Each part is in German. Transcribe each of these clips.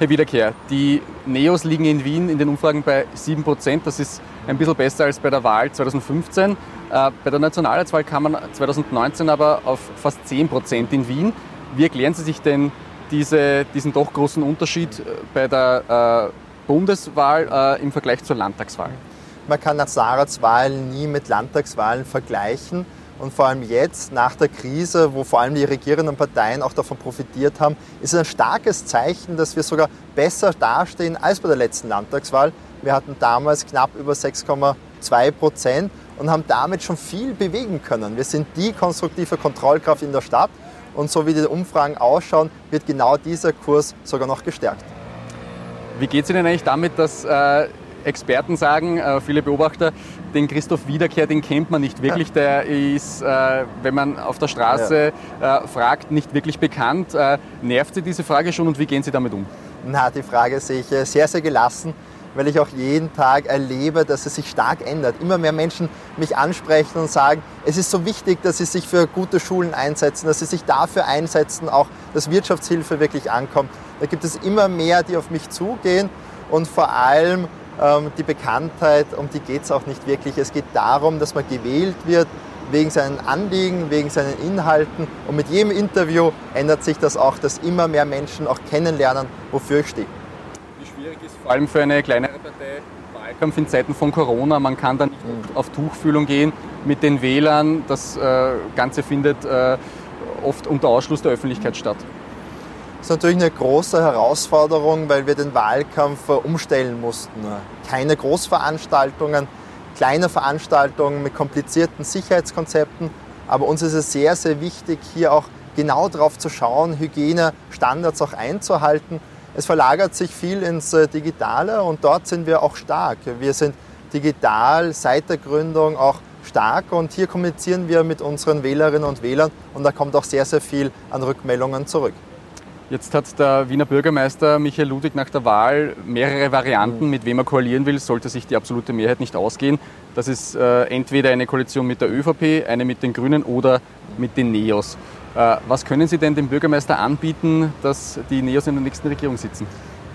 Herr Wiederkehr, die Neos liegen in Wien in den Umfragen bei 7%. Das ist ein bisschen besser als bei der Wahl 2015. Äh, bei der Nationalratswahl kam man 2019 aber auf fast 10% in Wien. Wie erklären Sie sich denn diese, diesen doch großen Unterschied äh, bei der äh, Bundeswahl im Vergleich zur Landtagswahl? Man kann Nationalratswahlen nie mit Landtagswahlen vergleichen. Und vor allem jetzt, nach der Krise, wo vor allem die regierenden Parteien auch davon profitiert haben, ist es ein starkes Zeichen, dass wir sogar besser dastehen als bei der letzten Landtagswahl. Wir hatten damals knapp über 6,2 Prozent und haben damit schon viel bewegen können. Wir sind die konstruktive Kontrollkraft in der Stadt und so wie die Umfragen ausschauen, wird genau dieser Kurs sogar noch gestärkt. Wie geht es Ihnen eigentlich damit, dass äh, Experten sagen, äh, viele Beobachter, den Christoph Wiederkehr, den kennt man nicht wirklich. Der ist, äh, wenn man auf der Straße äh, fragt, nicht wirklich bekannt. Äh, nervt Sie diese Frage schon und wie gehen Sie damit um? Na, die Frage sehe ich äh, sehr, sehr gelassen, weil ich auch jeden Tag erlebe, dass es sich stark ändert. Immer mehr Menschen mich ansprechen und sagen, es ist so wichtig, dass sie sich für gute Schulen einsetzen, dass sie sich dafür einsetzen, auch dass Wirtschaftshilfe wirklich ankommt. Da gibt es immer mehr, die auf mich zugehen und vor allem die Bekanntheit, um die geht es auch nicht wirklich. Es geht darum, dass man gewählt wird wegen seinen Anliegen, wegen seinen Inhalten. Und mit jedem Interview ändert sich das auch, dass immer mehr Menschen auch kennenlernen, wofür ich stehe. Wie schwierig ist vor allem für eine kleinere Partei Wahlkampf in Zeiten von Corona? Man kann da nicht mhm. auf Tuchfühlung gehen mit den Wählern. Das äh, Ganze findet äh, oft unter Ausschluss der Öffentlichkeit statt. Das ist natürlich eine große Herausforderung, weil wir den Wahlkampf umstellen mussten. Keine Großveranstaltungen, kleine Veranstaltungen mit komplizierten Sicherheitskonzepten. Aber uns ist es sehr, sehr wichtig, hier auch genau darauf zu schauen, Hygienestandards auch einzuhalten. Es verlagert sich viel ins äh, Digitale und dort sind wir auch stark. Wir sind digital seit der Gründung auch stark und hier kommunizieren wir mit unseren Wählerinnen und Wählern und da kommt auch sehr, sehr viel an Rückmeldungen zurück. Jetzt hat der Wiener Bürgermeister Michael Ludwig nach der Wahl mehrere Varianten, mit wem er koalieren will, sollte sich die absolute Mehrheit nicht ausgehen. Das ist äh, entweder eine Koalition mit der ÖVP, eine mit den Grünen oder mit den Neos. Äh, was können Sie denn dem Bürgermeister anbieten, dass die Neos in der nächsten Regierung sitzen?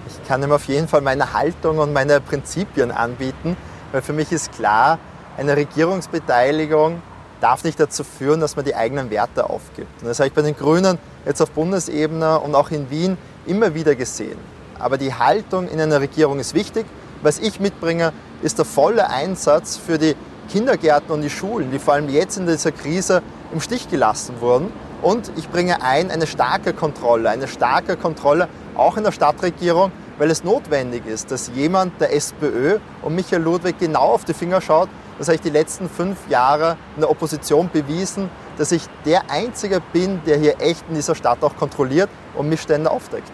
Ich kann ihm auf jeden Fall meine Haltung und meine Prinzipien anbieten, weil für mich ist klar, eine Regierungsbeteiligung darf nicht dazu führen, dass man die eigenen Werte aufgibt. Und das habe ich bei den Grünen jetzt auf Bundesebene und auch in Wien immer wieder gesehen. Aber die Haltung in einer Regierung ist wichtig. Was ich mitbringe, ist der volle Einsatz für die Kindergärten und die Schulen, die vor allem jetzt in dieser Krise im Stich gelassen wurden. Und ich bringe ein eine starke Kontrolle, eine starke Kontrolle auch in der Stadtregierung, weil es notwendig ist, dass jemand der SPÖ und Michael Ludwig genau auf die Finger schaut. Das habe ich die letzten fünf Jahre in der Opposition bewiesen, dass ich der Einzige bin, der hier echt in dieser Stadt auch kontrolliert und Missstände aufdeckt.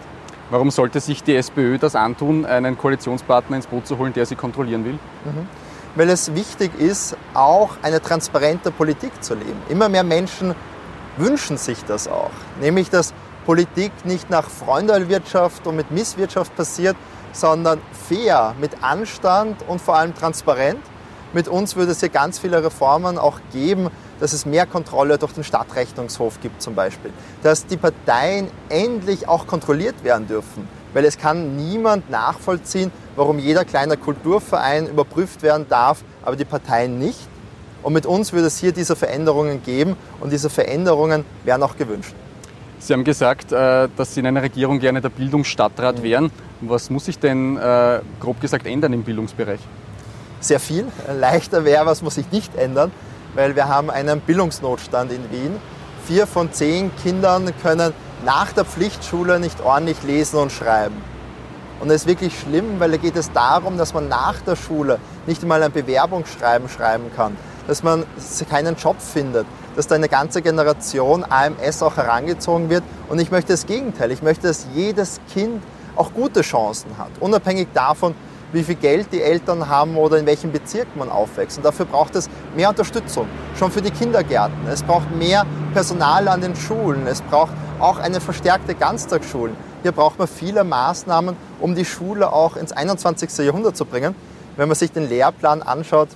Warum sollte sich die SPÖ das antun, einen Koalitionspartner ins Boot zu holen, der sie kontrollieren will? Mhm. Weil es wichtig ist, auch eine transparente Politik zu leben. Immer mehr Menschen wünschen sich das auch. Nämlich, dass Politik nicht nach Freundalwirtschaft und mit Misswirtschaft passiert, sondern fair, mit Anstand und vor allem transparent. Mit uns würde es hier ganz viele Reformen auch geben, dass es mehr Kontrolle durch den Stadtrechnungshof gibt zum Beispiel, dass die Parteien endlich auch kontrolliert werden dürfen, weil es kann niemand nachvollziehen, warum jeder kleine Kulturverein überprüft werden darf, aber die Parteien nicht. Und mit uns würde es hier diese Veränderungen geben und diese Veränderungen wären auch gewünscht. Sie haben gesagt, äh, dass Sie in einer Regierung gerne der Bildungsstadtrat mhm. wären. Was muss sich denn äh, grob gesagt ändern im Bildungsbereich? Sehr viel. Leichter wäre, was muss sich nicht ändern weil wir haben einen Bildungsnotstand in Wien. Vier von zehn Kindern können nach der Pflichtschule nicht ordentlich lesen und schreiben. Und das ist wirklich schlimm, weil da geht es darum, dass man nach der Schule nicht einmal ein Bewerbungsschreiben schreiben kann, dass man keinen Job findet, dass da eine ganze Generation AMS auch herangezogen wird. Und ich möchte das Gegenteil. Ich möchte, dass jedes Kind auch gute Chancen hat, unabhängig davon, wie viel Geld die Eltern haben oder in welchem Bezirk man aufwächst. Und dafür braucht es mehr Unterstützung, schon für die Kindergärten. Es braucht mehr Personal an den Schulen. Es braucht auch eine verstärkte Ganztagsschulen. Hier braucht man viele Maßnahmen, um die Schule auch ins 21. Jahrhundert zu bringen. Wenn man sich den Lehrplan anschaut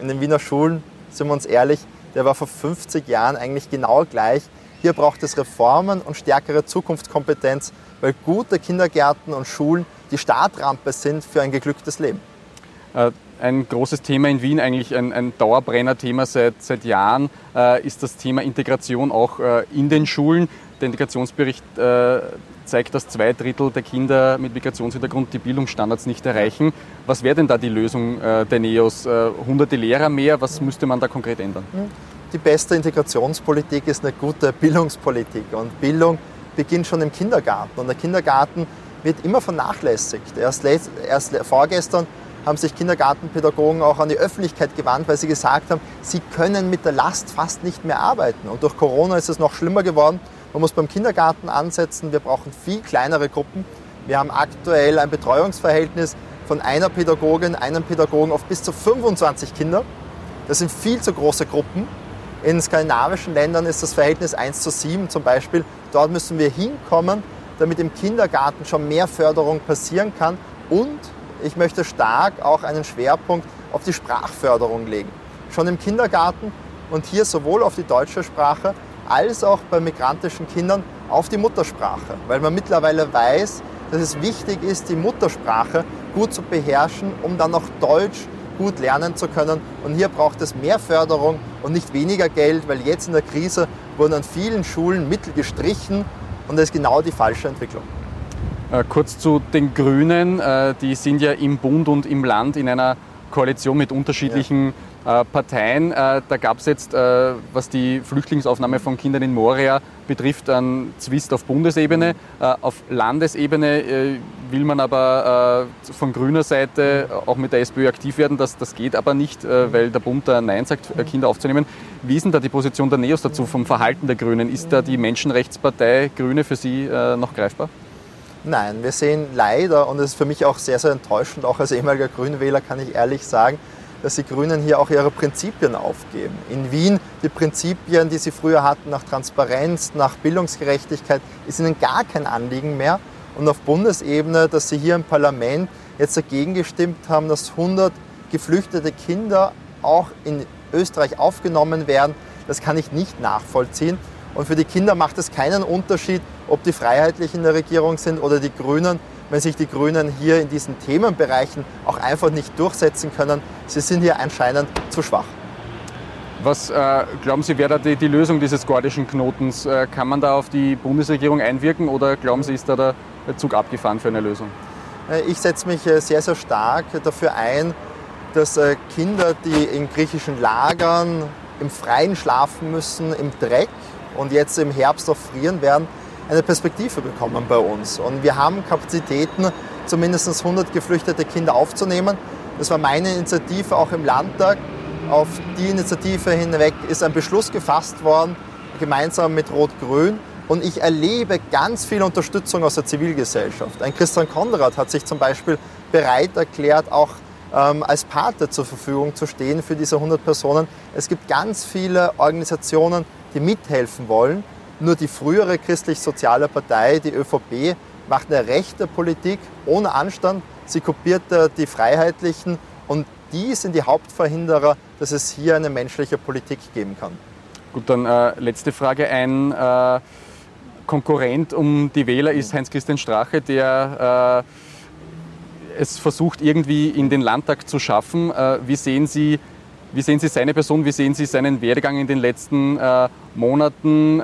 in den Wiener Schulen, sind wir uns ehrlich, der war vor 50 Jahren eigentlich genau gleich Hier braucht es Reformen und stärkere Zukunftskompetenz, weil gute Kindergärten und Schulen die Startrampe sind für ein geglücktes Leben. Äh, ein großes Thema in Wien, eigentlich ein, ein Dauerbrenner-Thema seit, seit Jahren, äh, ist das Thema Integration auch äh, in den Schulen. Der Integrationsbericht zeigt, dass zwei Drittel der Kinder mit Migrationshintergrund die Bildungsstandards nicht erreichen. Was wäre denn da die Lösung der NEOS? Hunderte Lehrer mehr, was müsste man da konkret ändern? Hm. Die beste Integrationspolitik ist eine gute Bildungspolitik und Bildung beginnt schon im Kindergarten und der Kindergarten wird immer vernachlässigt. Erst, erst vorgestern haben sich Kindergartenpädagogen auch an die Öffentlichkeit gewandt, weil sie gesagt haben, sie können mit der Last fast nicht mehr arbeiten. Und durch Corona ist es noch schlimmer geworden. Man muss beim Kindergarten ansetzen. Wir brauchen viel kleinere Gruppen. Wir haben aktuell ein Betreuungsverhältnis von einer Pädagogin, einem Pädagogen auf bis zu 25 Kinder. Das sind viel zu große Gruppen. In skandinavischen Ländern ist das Verhältnis 1 zu 7 zum Beispiel. Dort müssen wir hinkommen, damit im Kindergarten schon mehr Förderung passieren kann und ich möchte stark auch einen Schwerpunkt auf die Sprachförderung legen. Schon im Kindergarten und hier sowohl auf die deutsche Sprache als auch bei migrantischen Kindern auf die Muttersprache, weil man mittlerweile weiß, dass es wichtig ist, die Muttersprache gut zu beherrschen, um dann auch Deutsch gut lernen zu können. Und hier braucht es mehr Förderung und nicht weniger Geld, weil jetzt in der Krise wurden an vielen Schulen Mittel gestrichen und das ist genau die falsche Entwicklung. Äh, kurz zu den Grünen. Äh, die sind ja im Bund und im Land in einer Koalition mit unterschiedlichen ja. Äh, Parteien. Da gab es jetzt, was die Flüchtlingsaufnahme von Kindern in Moria betrifft, einen Zwist auf Bundesebene. Auf Landesebene will man aber von grüner Seite auch mit der SPÖ aktiv werden. Das, das geht aber nicht, weil der Bund da Nein sagt, Kinder aufzunehmen. Wie ist denn da die Position der NEOS dazu vom Verhalten der Grünen? Ist da die Menschenrechtspartei Grüne für Sie noch greifbar? Nein, wir sehen leider, und es ist für mich auch sehr, sehr enttäuschend, auch als ehemaliger Grünwähler kann ich ehrlich sagen, dass die Grünen hier auch ihre Prinzipien aufgeben. In Wien die Prinzipien, die sie früher hatten nach Transparenz, nach Bildungsgerechtigkeit, ist ihnen gar kein Anliegen mehr. Und auf Bundesebene, dass sie hier im Parlament jetzt dagegen gestimmt haben, dass 100 geflüchtete Kinder auch in Österreich aufgenommen werden, das kann ich nicht nachvollziehen. Und für die Kinder macht es keinen Unterschied, ob die Freiheitlichen in der Regierung sind oder die Grünen, wenn sich die Grünen hier in diesen Themenbereichen auch einfach nicht durchsetzen können. Sie sind hier anscheinend zu schwach. Was äh, glauben Sie, wäre da die, die, Lösung dieses gordischen Knotens? Äh, kann man da auf die Bundesregierung einwirken oder glauben Sie, ist da der Zug abgefahren für eine Lösung? Äh, ich setze mich äh, sehr, sehr stark dafür ein, dass äh, Kinder, die in griechischen Lagern im Freien schlafen müssen, im Dreck, und jetzt im Herbst auch frieren werden, eine Perspektive bekommen bei uns. Und wir haben Kapazitäten, zumindest 100 geflüchtete Kinder aufzunehmen. Das war meine Initiative auch im Landtag. Auf die Initiative hinweg ist ein Beschluss gefasst worden, gemeinsam mit Rot-Grün. Und ich erlebe ganz viel Unterstützung aus der Zivilgesellschaft. Ein Christian Konrad hat sich zum Beispiel bereit erklärt, auch ähm, als Pate zur Verfügung zu stehen für diese 100 Personen. Es gibt ganz viele Organisationen, die mithelfen wollen. Nur die frühere christlich-soziale Partei, die ÖVP, macht eine rechte Politik ohne Anstand. Sie kopiert die Freiheitlichen und die sind die Hauptverhinderer, dass es hier eine menschliche Politik geben kann. Gut, dann äh, letzte Frage. Ein äh, Konkurrent um die Wähler ist Heinz-Christian Strache, der äh, es versucht, irgendwie in den Landtag zu schaffen. Äh, wie sehen Sie wie sehen Sie seine Person? Wie sehen Sie seinen Werdegang in den letzten äh, Monaten?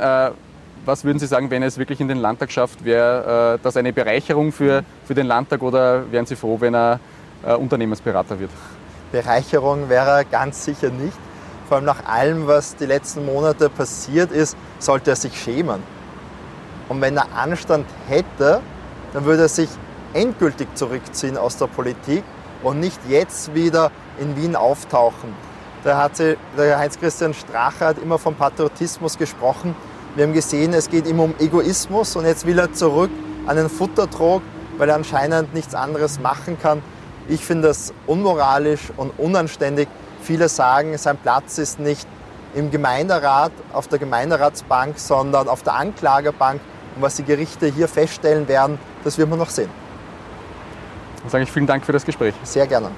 Was würden Sie sagen, wenn er es wirklich in den Landtag schafft? Wäre äh, das eine Bereicherung für, für den Landtag oder wären Sie froh, wenn er äh, Unternehmensberater wird? Bereicherung wäre er ganz sicher nicht. Vor allem nach allem, was die letzten Monate passiert ist, sollte er sich schämen. Und wenn er Anstand hätte, dann würde er sich endgültig zurückziehen aus der Politik und nicht jetzt wieder in Wien auftauchen. Da hat sie, der Heinz-Christian Strache hat immer vom Patriotismus gesprochen. Wir haben gesehen, es geht ihm um Egoismus und jetzt will er zurück an den Futtertrog, weil er anscheinend nichts anderes machen kann. Ich finde das unmoralisch und unanständig. Viele sagen, sein Platz ist nicht im Gemeinderat, auf der Gemeinderatsbank, sondern auf der Anklagerbank. Und was die Gerichte hier feststellen werden, das wird man noch sehen. Dann sage ich vielen Dank für das Gespräch. Sehr gerne.